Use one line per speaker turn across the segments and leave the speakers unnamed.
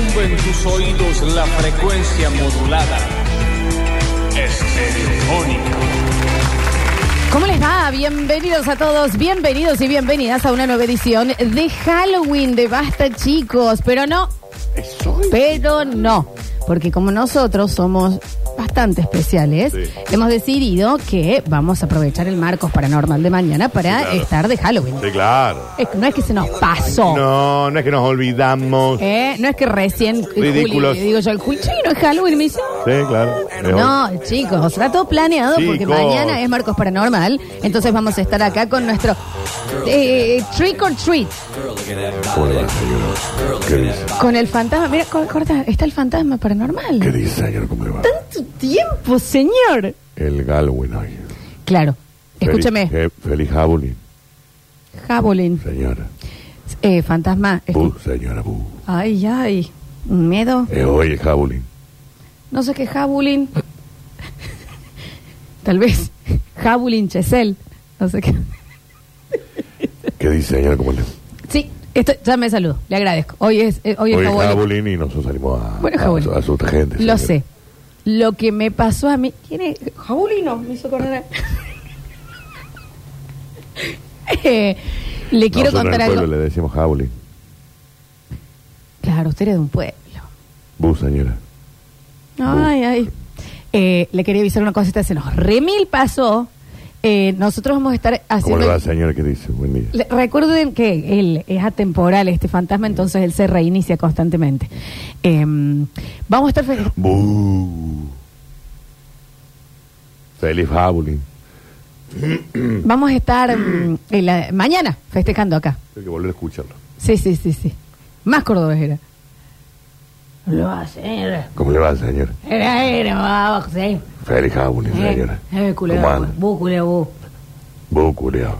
retumbe en tus oídos la frecuencia modulada. Estereofónica.
¿Cómo les va? Bienvenidos a todos, bienvenidos y bienvenidas a una nueva edición de Halloween de Basta Chicos. Pero no, pero no, porque como nosotros somos bastante especiales,
Sí.
hemos decidido que vamos a aprovechar el Marcos Paranormal de mañana para
Sí, claro.
estar de Halloween.
Sí, claro.
Es que no es que se nos pasó.
No, no es que nos olvidamos.
¿eh? No es que recién
Ridículos.
Juli, digo yo, el Juli, "Che, no es Halloween, me dice,
Sí, claro. Es hoy.
No, chicos, está todo planeado porque
Chicos.
mañana es Marcos Paranormal. Entonces vamos a estar acá con nuestro eh, Trick or Treat.
¿Cómo le va, señor? ¿Qué dice?
Con el fantasma. Mira, co- corta, está el fantasma paranormal.
¿Qué dice, señor? ¿Cómo le va?
Tanto tiempo, señor.
El Galwin hoy.
Claro. Escúchame,
Feliz, eh, feliz
Jabolín.
señora.
Eh, fantasma.
Bu, señora Bu.
Ay, ay. Un miedo.
Es hoy el Halloween.
No sé qué Jabulín. Tal vez Jabulín Chesel. No sé qué.
¿Qué dice, señor? ¿Cómo le?
Sí, esto, ya me saludo. Le agradezco. Hoy es, eh, hoy es
Hoy
Jabulín.
Y nosotros salimos a,
Bueno,
a, a, su gente.
Lo
señora.
sé. Lo que me pasó a mí. ¿Quién es? Jabulino, me hizo acordar. Eh, le quiero
Nosotros
contar
en el
algo.
pueblo le decimos Halloween.
Claro, usted es de un pueblo.
Bu, señora.
Ay, ay. Eh, le quería avisar una cosita. Se nos remil pasó. Eh, nosotros vamos a estar
¿Cómo
haciendo.
le va, señora? ¿Qué dice? Buen día.
Le- Recuerden que él es atemporal, este fantasma, entonces él se reinicia constantemente. Eh, vamos a estar. fe-
Bu. Feliz Halloween.
Vamos a estar mm, en la- mañana festejando acá.
Hay que volver a escucharlo.
Sí, sí, sí, sí. Más cordobés era. Lo va a hacer.
¿Cómo le va, señor?
Era, era, va, sí.
Feliz Halloween, señora.
Eh, eh, culeo,
¿Cómo anda?
bu, culeo, bu.
Bu, culiao.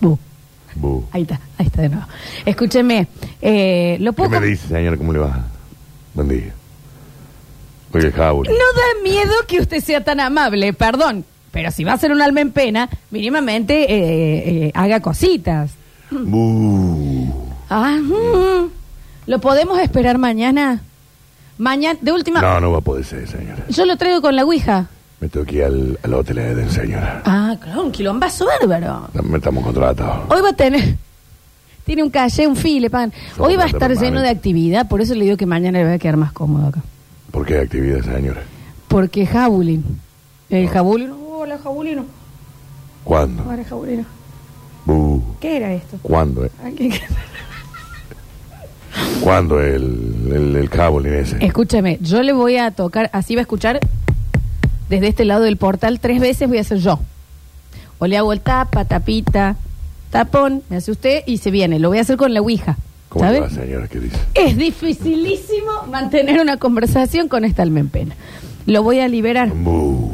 Bu.
Bu.
Ahí está, ahí está de nuevo. Escúcheme, eh, lo
¿Qué
puedo...
me
com-
dice, señor? ¿Cómo le va? Buen día. Hoy es Halloween.
No da miedo que usted sea tan amable, perdón. Pero si va a ser un alma en pena, mínimamente eh, eh, haga cositas.
Bu.
Ah, mm. ¿Lo podemos esperar mañana? Mañana, de última...
No, no va a poder ser, señora.
Yo lo traigo con la Ouija.
Me tengo que ir al, al hotel Eden, señora.
Ah, claro, un quilombazo bárbaro.
Me estamos contratados.
Hoy va a tener. Tiene un calle, un fil, le pagan. Hoy va a estar lleno de actividad, por eso le digo que mañana le va a quedar más cómodo acá.
¿Por qué actividad, señora?
Porque Jabulín. El Jabulino. Hola, Jabulino.
¿Cuándo?
Hola, Jabulino.
Bu.
¿Qué era esto?
¿Cuándo? eh?
Ah, ¿qué- qué?
¿Cuándo el, el, el Halloween ese?
Escúchame, yo le voy a tocar, así va a escuchar desde este lado del portal tres veces voy a hacer yo. O le hago el tapa, tapita, tapón, me hace usted y se viene. Lo voy a hacer con la Ouija.
¿Cómo
¿Sabe?
va, señora? ¿Qué dice?
Es dificilísimo mantener una conversación con esta alma en pena. Lo voy a liberar.
Bu.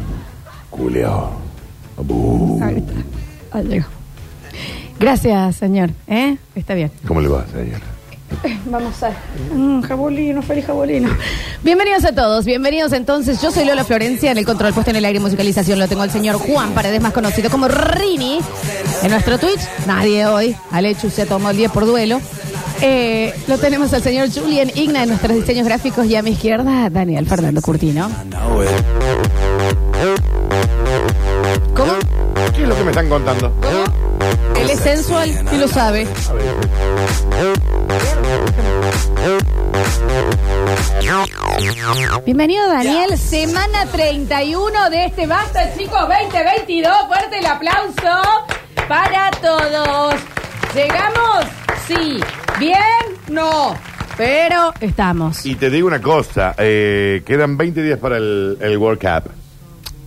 Culiao. Bu.
Gracias, señor. ¿Eh? Está bien.
¿Cómo le va, señora?
Vamos a. Mm, jabolino, feliz jabolino. Bienvenidos a todos, bienvenidos entonces. Yo soy Lola Florencia, en el control puesto en el aire y musicalización lo tengo el señor Juan Paredes, más conocido como Rini. En nuestro Twitch, nadie hoy. Alechu se tomó el día por duelo. Eh, lo tenemos al señor Julian Igna en nuestros diseños gráficos y a mi izquierda, Daniel Fernando Curtino. ¿Cómo?
¿Qué es lo que me están contando?
¿Cómo? Él es sensual y lo sabe. Bienvenido Daniel, semana 31 de este Basta chicos 2022. Fuerte el aplauso para todos. ¿Llegamos? Sí. ¿Bien? No. Pero estamos.
Y te digo una cosa, eh, quedan 20 días para el, el World Cup.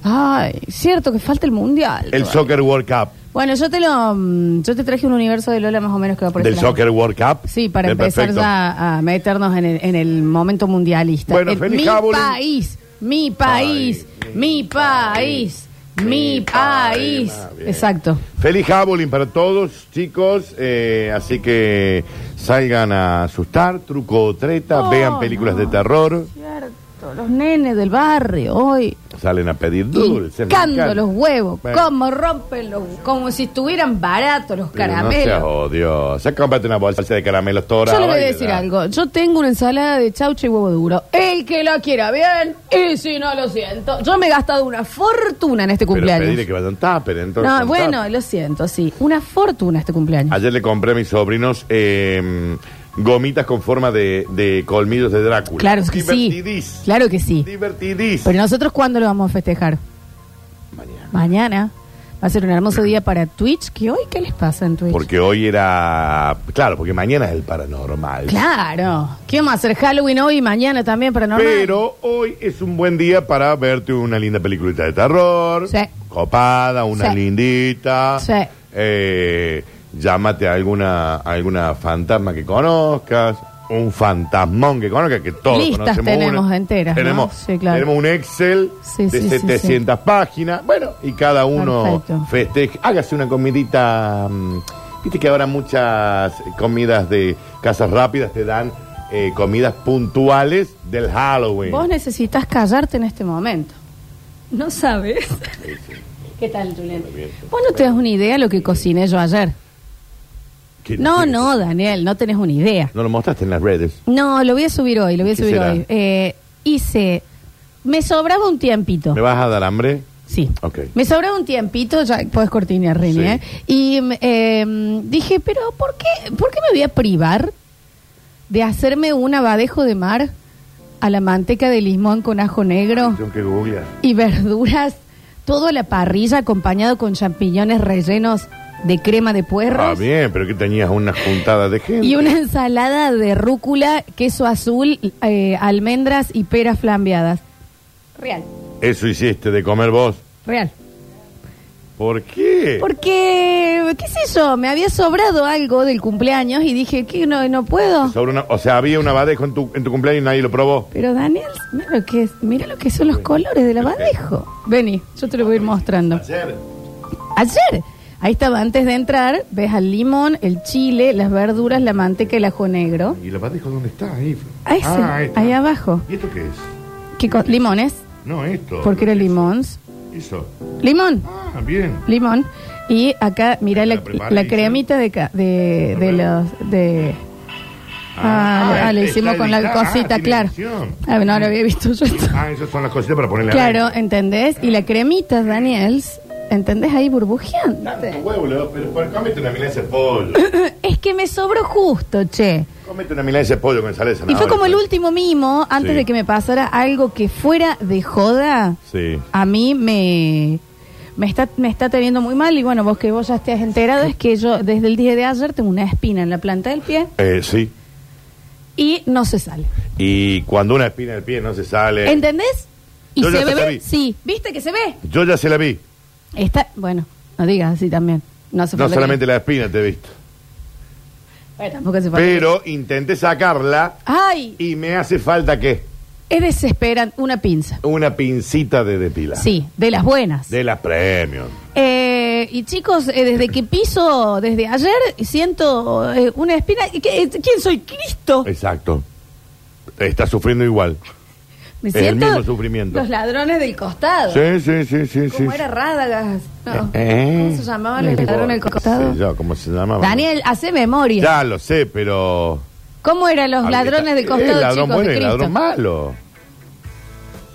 Ay, cierto que falta el mundial.
El Soccer World Cup.
Bueno, yo te lo mm, yo te traje un universo de Lola más o menos que va por
Del
ese lado.
Soccer World Cup.
Sí, para
Bien,
empezar
perfecto.
ya a meternos en el, en el momento mundialista.
Bueno,
El-
feliz
mi país, mi país, mi país, mi país.
Ah, bien.
Exacto.
Feliz Halloween para todos, chicos. eh, así que salgan a asustar, truco o treta,
Oh,
vean películas
no.
de terror.
Los nenes del barrio hoy.
Salen a pedir dulce. me
Picando los huevos.
Bueno.
Como rompen los. Como si estuvieran baratos los
Pero No
caramelos.
seas odioso. Cómprate una bolsa de caramelos todos
Yo le voy a decir algo. Yo tengo una ensalada de chaucha y huevo duro. El que la quiera bien, y si no lo siento. Yo me he gastado una fortuna en este
Pero
cumpleaños.
pedirle que vayan tupper, entonces.
no,
con
bueno,
tupper.
lo siento, sí. Una fortuna este cumpleaños.
Ayer le compré a mis sobrinos eh, gomitas con forma de, de colmillos de Drácula.
Claro que sí.
Divertidís.
Claro que sí.
Divertidís.
Pero nosotros, ¿cuándo lo vamos a festejar?
Mañana.
Mañana. Va a ser un hermoso día para Twitch. ¿Qué hoy qué les pasa en Twitch?
Porque hoy era. Claro, porque mañana es el paranormal.
Claro. ¿Qué vamos a hacer Halloween hoy y mañana también para normal?
Pero hoy es un buen día para verte una linda peliculita de terror.
Sí.
Copada, una
Sí.
lindita.
Sí.
Eh, llámate a alguna, a alguna fantasma que conozcas. Un fantasmón que conozcas, que todos
Listas
conocemos.
tenemos
una.
enteras, ¿no?
Tenemos,
Sí, claro.
tenemos un Excel
Sí,
de
sí, sí,
700 páginas. Bueno, y cada uno
Perfecto.
festeje. Hágase una comidita. mm, Viste que ahora muchas comidas de casas rápidas te dan eh, comidas puntuales del Halloween.
Vos necesitas callarte en este momento. No sabes. ¿Qué tal, Julián? Vos no te das una idea de lo que cociné yo ayer.
¿Qué-
No, no, Daniel, no tenés una idea.
No lo mostraste en las redes.
No, lo voy a subir hoy, lo voy a
¿Qué
subir
será?
hoy. Eh, hice. Me sobraba un tiempito.
¿Me vas a dar hambre?
Sí.
Ok.
Me sobraba un tiempito, ya puedes cortinear, Rini,
Sí.
¿eh? Y mm, eh, dije, pero ¿por qué, ¿por qué me voy a privar de hacerme un abadejo de mar a la manteca de limón con ajo negro
Tengo que googlear.
y verduras, todo a la parrilla acompañado con champiñones rellenos de crema de
Ah,
puerros?
bien, pero que tenías una juntada de gente.
Y una ensalada de rúcula, queso azul, eh, almendras y peras flambeadas. Real,
Eso hiciste de comer vos.
real.
¿Por qué?
Porque, qué sé yo, me había sobrado algo del cumpleaños y dije que no, no puedo.
Sobre una- o sea, había un abadejo en tu, en tu cumpleaños y nadie lo probó.
Pero Daniel, mira lo que es, mira lo que son los colores del abadejo. Vení, yo te lo voy a ir mostrando.
Ayer.
Ayer, ahí estaba antes de entrar, ves al limón, el chile, las verduras, la manteca y el ajo negro.
¿Y el abadejo dónde está? Ahí.
Ahí, sí,
Ah, está.
ahí abajo.
¿Y esto qué es?
¿Qué co- limones,
No, esto.
porque era limons.
Eso.
Limón,
Ah, bien.
limón. Y acá, mira la,
La
la cremita de, ca- de, de los... De, Ah, ah, le
está
hicimos con la cosita,
Ah, tiene
claro. Ah, no lo había visto yo esto.
Ah, esas son las cositas para ponerle
Claro. ¿entendés? Y la cremita, Daniels, ¿entendés? Ahí
Tanto
burbujeante.
huevo, Leo, pero pero cómete una milanesa de pollo.
Es que me sobró justo, che.
cómete una milanesa de pollo con ensalada de
Y
zanahoria.
fue como el último mimo, antes
Sí.
de que me pasara algo que fuera de joda,
Sí.
a mí me, me, está, me está teniendo muy mal. Y bueno, vos que vos ya estés enterado, es que yo desde el día de ayer tengo una espina en la planta del pie
Eh, sí.
y no se sale.
Y cuando una espina del pie no se sale.
¿Entendés? Y
Yo ya
se
te la
ve,
vi.
sí, ¿viste que se ve?
Yo ya se la vi.
Está, bueno, no digas así también. No, hace
No
falta
solamente
que-
la espina te he visto.
Bueno, tampoco hace falta
Pero intenté sacarla
que- Ay,
y me hace falta qué?
es desesperante. Una pinza.
Una pincita de depilar.
Sí, de las buenas.
De las premium.
Eh, y chicos, eh, desde que piso, desde ayer, siento eh, una espina. ¿Qué- eh, ¿Quién soy? Cristo.
Exacto. Está sufriendo igual.
Me
el mismo sufrimiento.
Los ladrones del costado.
Sí, sí, sí, sí.
¿Cómo
sí.
era Rádagas? No.
Eh,
¿Cómo se llamaban
no
los ladrones del costado?
sé yo cómo se llamaba.
Daniel, hace memoria.
Ya lo sé, pero.
¿Cómo eran los
A ver,
ladrones del costado,
El ladrón
chicos,
bueno el ladrón malo.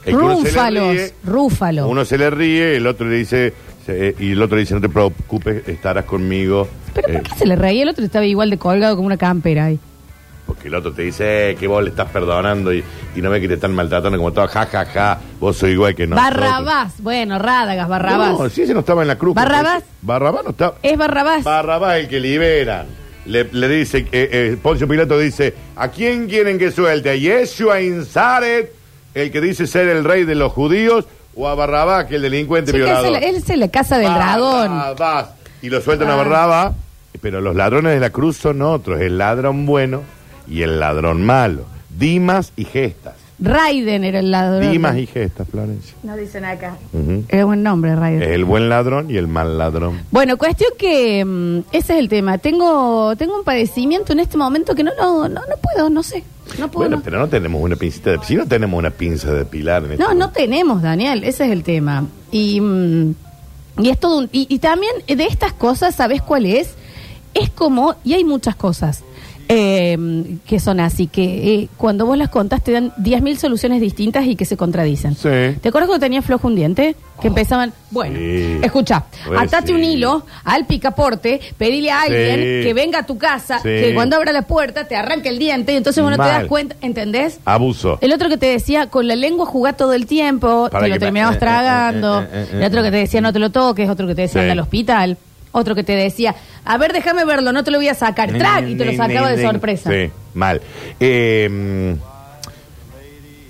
Uno le
Rúfalos,
ríe. Uno se le ríe, el otro le dice. se- y el otro le dice: No te preocupes, estarás conmigo.
¿Pero
Eh,
por qué se le reía? El otro estaba igual de colgado como una campera ahí.
Porque el otro te dice eh, que vos le estás perdonando y, y no ve que te están maltratando como todo, ja, ja, ja, vos sois igual que nosotros.
Barrabás. Bueno, Rádagas, Barrabás.
No, si ese no estaba en la cruz.
¿Barrabás?
Barrabás no estaba.
Es Barrabás.
Barrabás el que liberan. Le, le dice, eh, eh, Poncio Pilato dice, ¿a quién quieren que suelte? ¿A Yeshua Inzaret, el que dice ser el rey de los judíos, o a Barrabás, que el delincuente
Chica,
violador?
es la- él es en la casa del dragón.
Barrabás. Y lo sueltan a
Ah.
Barrabás, pero los ladrones de la cruz son otros, el ladrón bueno y el ladrón malo. Dimas y gestas.
Raiden era el ladrón.
Dimas y gestas, Florencia.
No dicen acá.
Ujú.
Era buen nombre, Raiden.
Es el buen ladrón y el mal ladrón.
Bueno, cuestión que mm, ese es el tema. Tengo tengo un padecimiento en este momento que no no no, no puedo, no sé. No puedo.
Bueno,
no.
pero no tenemos una pincita de... Si no tenemos una pinza de pilar en este
No, no
momento.
tenemos, Daniel, ese es el tema. Y, mm, y es todo un- y, y también de estas cosas, ¿sabes cuál es? Es como, y hay muchas cosas eh, que son así, que eh, cuando vos las contás te dan 10.000 soluciones distintas y que se contradicen.
Sí.
¿Te acuerdas cuando tenía flojo un diente? Que empezaban, bueno,
Sí.
escucha,
Pues
atate
sí.
un hilo al picaporte, pedile a alguien
Sí.
que venga a tu casa,
Sí.
que cuando abra la puerta te arranque el diente y entonces vos no te
Mal.
das cuenta, ¿entendés?
Abuso.
El otro que te decía, con la lengua jugá todo el tiempo,
Para
te lo
que
terminabas
eh, eh,
tragando.
eh, eh, eh,
el otro que te decía, no te lo toques. Otro que te decía,
Sí.
anda al hospital. Otro que te decía, a ver, déjame verlo, no te lo voy a sacar. ¡Trac! Y te lo sacaba de sorpresa.
Sí, mal. Eh,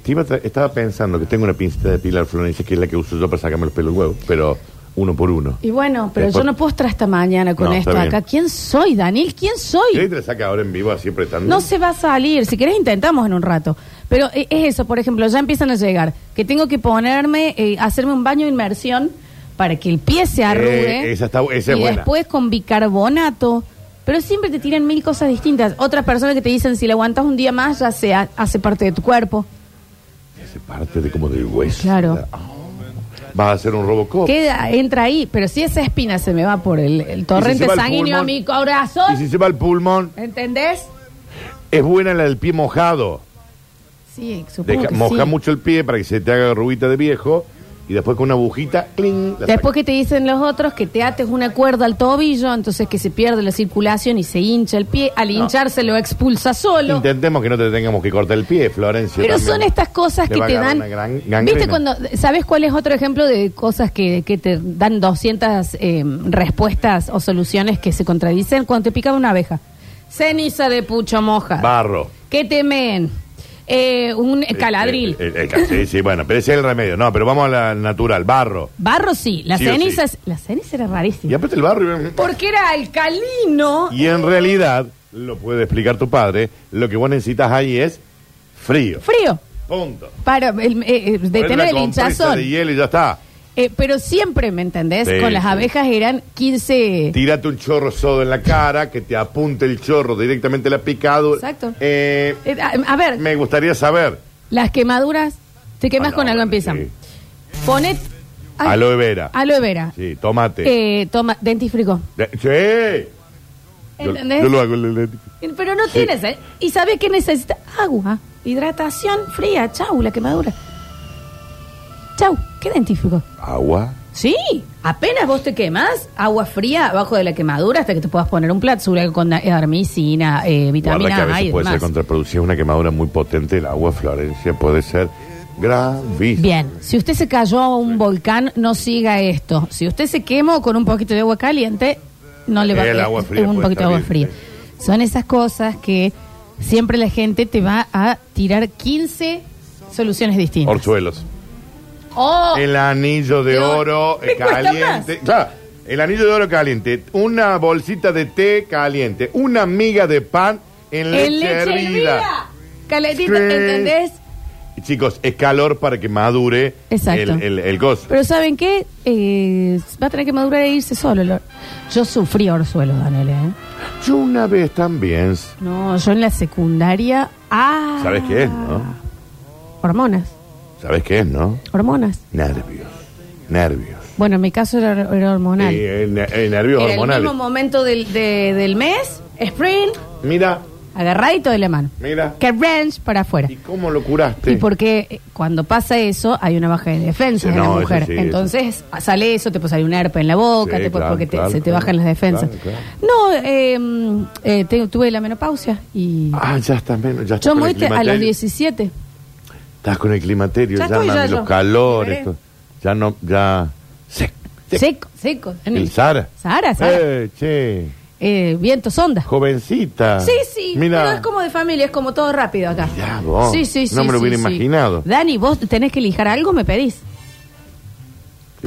te iba a tra- estaba pensando que tengo una pincita de pilar Florencia, que es la que uso yo para sacarme los pelos del huevo, pero uno por uno.
Y bueno, pero
Después-
yo no puedo estar hasta mañana con
No,
esto
está bien.
acá. ¿Quién soy, Daniel? ¿Quién soy?
¿Querés que te la saca ahora en vivo así apretando?
No se va a salir. Si querés, intentamos en un rato. Pero eh, es eso, por ejemplo, ya empiezan a llegar. Que tengo que ponerme, eh, hacerme un baño de inmersión para que el pie se arrugue.
Eh, esa está- esa es
y
buena.
después con bicarbonato. Pero siempre te tiran mil cosas distintas. Otras personas que te dicen, si le aguantas un día más, ya se ha- hace parte de tu cuerpo.
Hace parte de como del hueso.
Claro.
Ah. Vas a hacer un Robocop.
Queda, entra ahí. Pero si esa espina se me va por el, el
¿Y si
torrente
se va al
sanguíneo a
pulmón?
mi
Y
corazón,
si se va al pulmón,
¿entendés?
es buena la del pie mojado.
Sí, supongo
Deja-
que
moja
sí.
mucho el pie para que se te haga rubita de viejo y después con una agujita, cling, la
Después que te dicen los otros que te ates una cuerda al tobillo, entonces que se pierde la circulación y se hincha el pie. Al hincharse lo expulsa solo.
Intentemos que no te tengamos que cortar el pie, Florencia.
Pero
también.
son estas cosas
Te
que
va a
te
agarrar
dan.
una gran gangrena.
¿Viste cuando. ¿Sabes cuál es otro ejemplo de cosas que, que te dan 200 eh, respuestas o soluciones que se contradicen? Cuando te picaba una abeja. Ceniza de pucho moja.
Barro.
Que temen. Eh, un caladril.
El- el- el- sí, sí, bueno, pero ese es el remedio. No, pero vamos a la natural, barro.
Barro sí. Las
Sí o
cenizas. La ceniza era
Y
rarísima.
aparte el barro.
Porque era alcalino.
Y en realidad, lo puede explicar tu padre, lo que vos necesitas ahí es frío.
Frío.
Punto.
Para el- eh, eh, detener
la
el
compresa
hinchazón.
de hielo y ya está.
Eh, pero siempre, ¿me entendés?
Sí,
Con las
sí.
abejas eran 15...
Tírate un chorro sodo en la cara, que te apunte el chorro directamente la picadura.
Exacto.
Eh,
Eh, a, a ver,
me gustaría saber.
las quemaduras, te quemas
Ah, no,
con algo, empiezan.
sí.
Ponet... ay,
Aloe vera.
Aloe vera.
Sí, tomate.
Eh, toma, dentífrico.
De- sí. Yo-
¿Entendés?
Yo, lo hago. le- le-
Pero no tienes, ¿eh? ¿Y sabes qué necesita? Agua, hidratación fría, chau, la quemadura. ¿Qué dentífrico?
Agua.
Sí, apenas vos te quemas, agua fría abajo de la quemadura hasta que te puedas poner un platzura con eh, armicina, eh,
Guarda que a
vitamina A
veces
y
puede ser
demás.
contraproducida una quemadura muy potente. El agua, Florencia, puede ser gravísima.
Bien, si usted se cayó a un volcán, no siga esto. Si usted se quemó con un poquito de agua caliente, no le va
El
a
agua fría
un
puede
poquito de agua
bien,
fría. Son esas cosas que siempre la gente te va a tirar 15 soluciones distintas.
Orzuelos.
Oh,
El anillo de oro
me
eh,
cuesta
caliente. Claro, el anillo de oro caliente. Una bolsita de té caliente. Una miga de pan en leche,
en leche
hervida.
hervida. Calentita,
Sí.
¿entendés?
Y, Chicos, es calor para que madure
Exacto.
el, el, el gozo.
Pero ¿saben qué? Eh, va a tener que madurar e irse solo. el or- Yo sufrí orzuelos, Daniel, ¿eh?
Yo una vez también.
No, yo en la secundaria... Ah,
¿Sabes qué es, no?
Hormonas,
¿Sabes qué es, no?
hormonas.
Nervios. Nervios.
Bueno, en mi caso era, era hormonal.
Sí, eh, ne- eh, nervios
era el
hormonales.
mismo momento del, de- del mes, sprint,
Mira,
agarradito de la mano.
mira.
Que range para afuera.
¿Y cómo lo curaste?
Y porque eh, cuando pasa eso hay una baja de defensa
Sí,
en la
no, eso
mujer.
sí,
Entonces sale eso, te puede salir un herpes en la boca,
Sí,
te puede-
claro,
porque te-
claro,
se te
claro.
bajan las defensas.
Claro,
No, eh, mm, eh, te- tuve la menopausia y
Ah, ya está menos. Ya está
yo
con el
muerte a los
climaterio.
17.
Estás con el climaterio,
Ya
ya,
estoy,
mami,
ya,
los
yo.
calores. Ya no, ya. Sec, sec.
Seco, seco.
El Sara.
Sara, Sara.
Eh, che,
Eh, viento sonda.
jovencita.
Sí, sí,
Mira.
pero es como de familia, es como todo rápido acá.
Mirá vos,
Sí, sí, sí.
no me lo
sí,
hubiera
sí.
imaginado.
Dani, vos tenés que lijar algo, me pedís.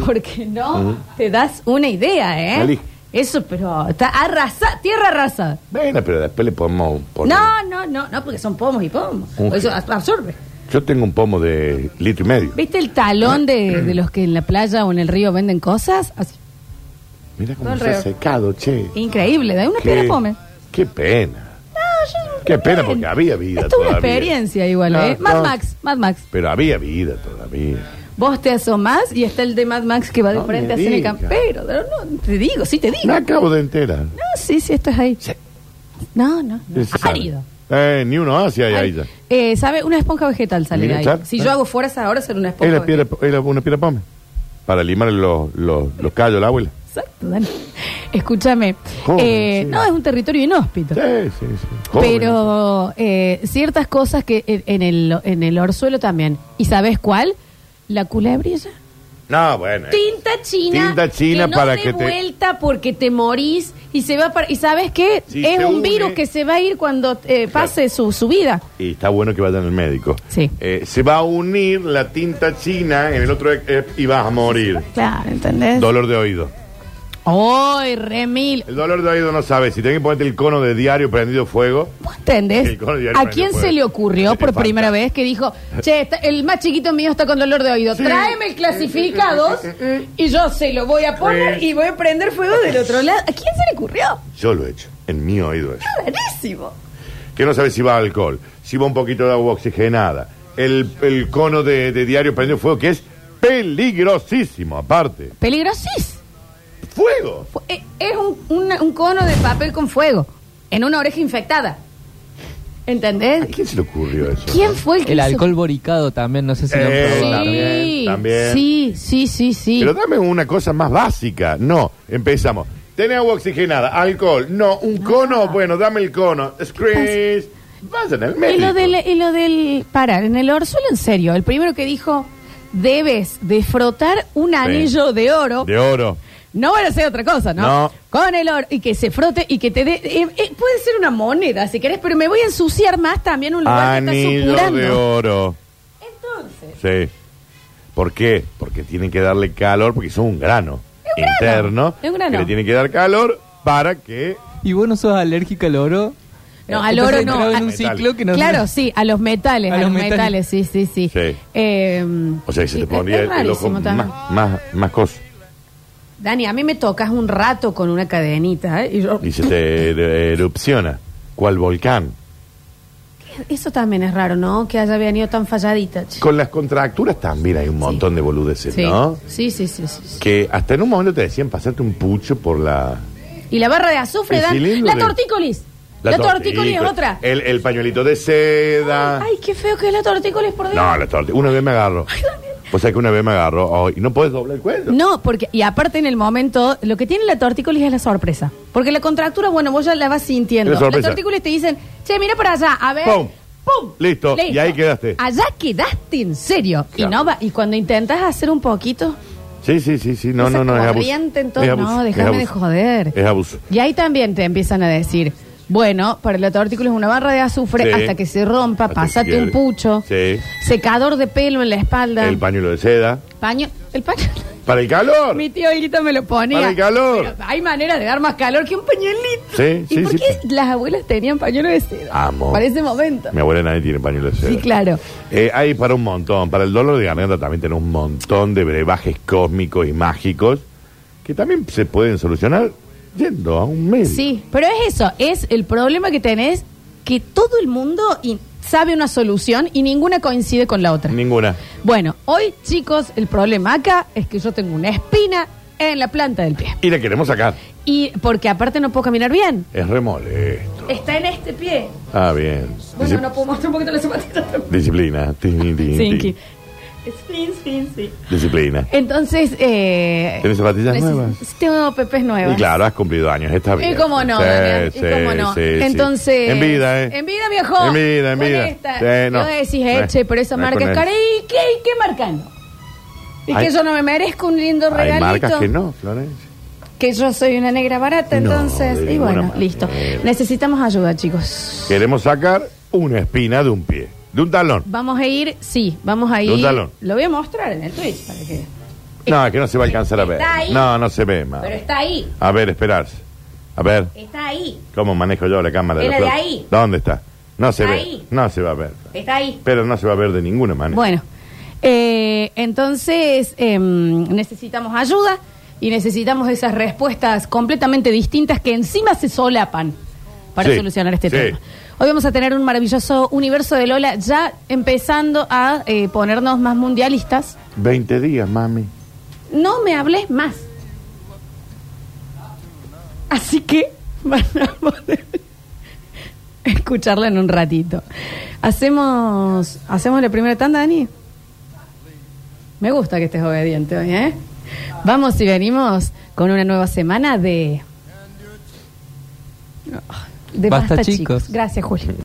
Porque no te das una idea, ¿eh? Eso, pero está arrasada, tierra arrasada.
Bueno, pero después le podemos poner.
No, no, no, no, porque son pomos y pomos.
Un-
Eso ab- absorbe.
Yo tengo un pomo de litro y medio.
¿Viste el talón de, de los que en la playa o en el río venden cosas? Así.
Mira cómo
Todo
se ha
alrededor.
secado, che.
Increíble, da una piedra pome.
qué pena.
No, yo
Qué pena porque había vida
Esto es una
todavía.
experiencia igual,
No,
¿eh? Mad
no.
Max, Mad Max.
Pero había vida todavía.
Vos te asomás y está el de Mad Max que va de
No
frente
me
a Cine
digas.
Campero. No, no, te digo, sí te digo.
Me
No,
acabo de enterar.
sí, sí, esto es ahí.
Sí.
No, no. no.
Sí, se sabe.
Árido.
Eh, ni uno hace ahí, ahí ya.
Eh, ¿Sabe? Una esponja vegetal sale de ahí. Si
Ah.
yo hago fuerza ahora, será una
Es
esponja
piedra, una piedra pome. Para limar los, los, los callos, la abuela.
Exacto, Dani. Escúchame. Eh,
sí.
No, es un territorio inhóspito.
Sí, sí, sí.
Pero eh, ciertas cosas que en, en el, en el orzuelo también. ¿Y sabes cuál? La culebrilla.
No, bueno.
Tinta china.
Tinta china
que no
para
dé
que te-
vuelta porque te morís y se va para, y sabes qué
Si
es
se
un
une-
virus que se va a ir cuando eh, pase su, su vida.
Y está bueno que vayan al médico.
Sí.
Eh, se va a unir la tinta china en el otro eh, y vas a morir.
Claro, ¿entendés?
Dolor de oído.
¡Ay, remil!
El dolor de oído no sabes. Si tenés que ponerte el cono de diario prendido fuego.
¿Vos entendés?
El cono diario
¿A quién
fuego.
se le ocurrió por primera vez que dijo, che, está- el más chiquito mío está con dolor de oído, tráeme el clasificados y yo se lo voy a poner y voy a prender fuego del otro lado? ¿A quién se le ocurrió?
Yo lo he hecho. En mi oído es.
Rarísimo.
Que no sabes si va alcohol, si va un poquito de agua oxigenada. El, el cono de, de diario prendido fuego, que es peligrosísimo, aparte.
Peligrosís.
¡Fuego!
Fu- eh, Es un, una- un cono de papel con fuego en una oreja infectada. ¿Entendés?
¿A quién se le ocurrió eso?
¿Quién fue el que
El
hizo-
alcohol boricado también, no sé si lo han
Eh,
probado.
también,
Sí,
también.
sí, sí, sí, sí.
Pero dame una cosa más básica. No, empezamos. ¿Tenés agua oxigenada? ¿Alcohol? No. ¿Un cono? Bueno, dame el cono. Screens. Vayan al
Y
médico.
lo del, y lo del parar, en el orzuelo, en serio, el primero que dijo, debes de frotar un anillo de oro.
De oro.
No van a hacer otra cosa, ¿no?
No.
Con el oro y que se frote y que te dé. eh, eh, puede ser una moneda si querés, pero me voy a ensuciar más también un lugar que está
Anillo
supurando.
de oro.
Entonces,
Sí. ¿Por qué? Porque tienen que darle calor, porque son un grano,
un grano,
interno.
es un grano.
Que le tiene que dar calor para que.
¿Y vos no sos alérgica al oro?
No,
Eh,
al
entonces
oro no,
entraba
a-
en un
Metal.
ciclo que no
claro, sí, a los metales, a,
A
los metales.
metales.
sí, sí, sí.
Sí.
Eh,
O sea, que se
sí,
te pondría
es
el, el ojo
rarísimo también.
más, más, más coso.
Dani, a mí me tocas un rato con una cadenita, ¿eh? Y yo,
Y se te er- erupciona. ¿Cuál volcán?
eso también es raro, ¿no? Que haya venido tan falladita. che.
Con las contracturas también hay un montón de boludeces,
Sí.
¿no?
sí, sí, sí, sí, sí.
Que hasta en un momento te decían pasarte un pucho por la.
Y la barra de azufre,
El
Dan.
cilindro
La
de-
tortícolis. La, tortícolis es otra.
El, el pañuelito de seda.
Ay, qué feo que es la tortícolis por Dios.
no, la tortícolis. Una vez me agarró. O sea que una vez me agarró oh, y no puedes doblar el cuello.
No, porque, y aparte en el momento, lo que tiene la tortícolis es la sorpresa. Porque la contractura, bueno, vos ya la vas sintiendo.
La sorpresa.
tortícolis te dicen, che, mira para allá, a ver.
Pum.
¡Pum!
Listo, y ahí quedaste.
Allá quedaste, en serio.
Claro.
Y no va, y cuando intentas hacer un poquito,
Sí, sí, sí, sí. No,
esa
no, no, es abuso.
corriente, entonces,
Es abuso,
no,
es
déjame de
abuso.
joder.
Es abuso.
Y ahí también te empiezan a decir, bueno, para la tortícolis es una barra de azufre
Sí.
hasta que se rompa,
Hasta que
pásate
quede.
un pucho,
Sí.
secador de pelo en la espalda,
El pañuelo de seda.
paño, el paño.
Para el calor.
Mi tío Hilito me lo ponía.
Para el calor.
Pero hay manera de dar más calor que un pañuelito.
Sí,
¿Y
sí,
por
sí.
qué las abuelas tenían pañuelo de seda?
Amo.
Para ese momento.
Mi abuela nadie tiene pañuelo de seda.
Sí, claro.
Eh, hay para un montón. Para el dolor de garganta también tenemos un montón de brebajes cósmicos y mágicos que también se pueden solucionar yendo a un médico.
Sí, pero es eso, es el problema que tenés que todo el mundo sabe una solución y ninguna coincide con la otra.
Ninguna.
Bueno, hoy chicos, el problema acá es que yo tengo una espina en la planta del pie.
Y la queremos sacar.
Y porque aparte no puedo caminar bien.
Es re molesto.
Está en este pie.
Ah, bien.
Bueno,
Disci-
no puedo mostrar un poquito la zapatita.
Disciplina. Tin,
es fin, fin, sí.
Disciplina.
Entonces, eh...
¿Tenés zapatillas
neces-
nuevas?
Tengo pepes nuevas.
Y claro, has cumplido años, está bien.
Y cómo no,
Sí,
Daniel,
sí,
y cómo no.
sí, sí.
Entonces.
En vida, ¿eh?
En vida, viejo.
En vida, en
Con
vida.
esta.
Sí, no.
Decís,
Eh,
eche, pero esa
no es
marca
con
es cara. ¿Y qué, y qué marca no? Y
Hay-
que yo no me merezco un lindo
Hay
regalito.
marcas que no, Florencia.
Que yo soy una negra barata,
No,
entonces.
de
y bueno,
ninguna
listo.
manera.
Necesitamos ayuda, chicos.
Queremos sacar una espina de un pie, de un talón.
Vamos a ir, sí, vamos a ir.
un talón.
Lo voy a mostrar en el Twitch para que.
No, que no se va a alcanzar a ver.
Está ahí.
No, no se ve más.
Pero está ahí,
A ver, esperarse. A ver,
está ahí,
¿cómo manejo yo la cámara?
La de
flor?
ahí.
¿Dónde está? No se
Está
ve.
ahí.
No se va a ver.
está ahí.
Pero no se va a ver de ninguna manera.
Bueno, eh, entonces em, necesitamos ayuda y necesitamos esas respuestas completamente distintas que encima se solapan para
Sí,
solucionar este
sí.
tema. Hoy vamos a tener un maravilloso universo de Lola ya empezando a eh, ponernos más mundialistas.
20 días, mami.
No me hables más. Así que van a poder escucharla en un ratito. Hacemos, hacemos la primera tanda, Dani. Me gusta que estés obediente hoy, ¿eh? Vamos y venimos con una nueva semana de. De
Basta,
Basta,
chicos.
chicos. Gracias, Julio.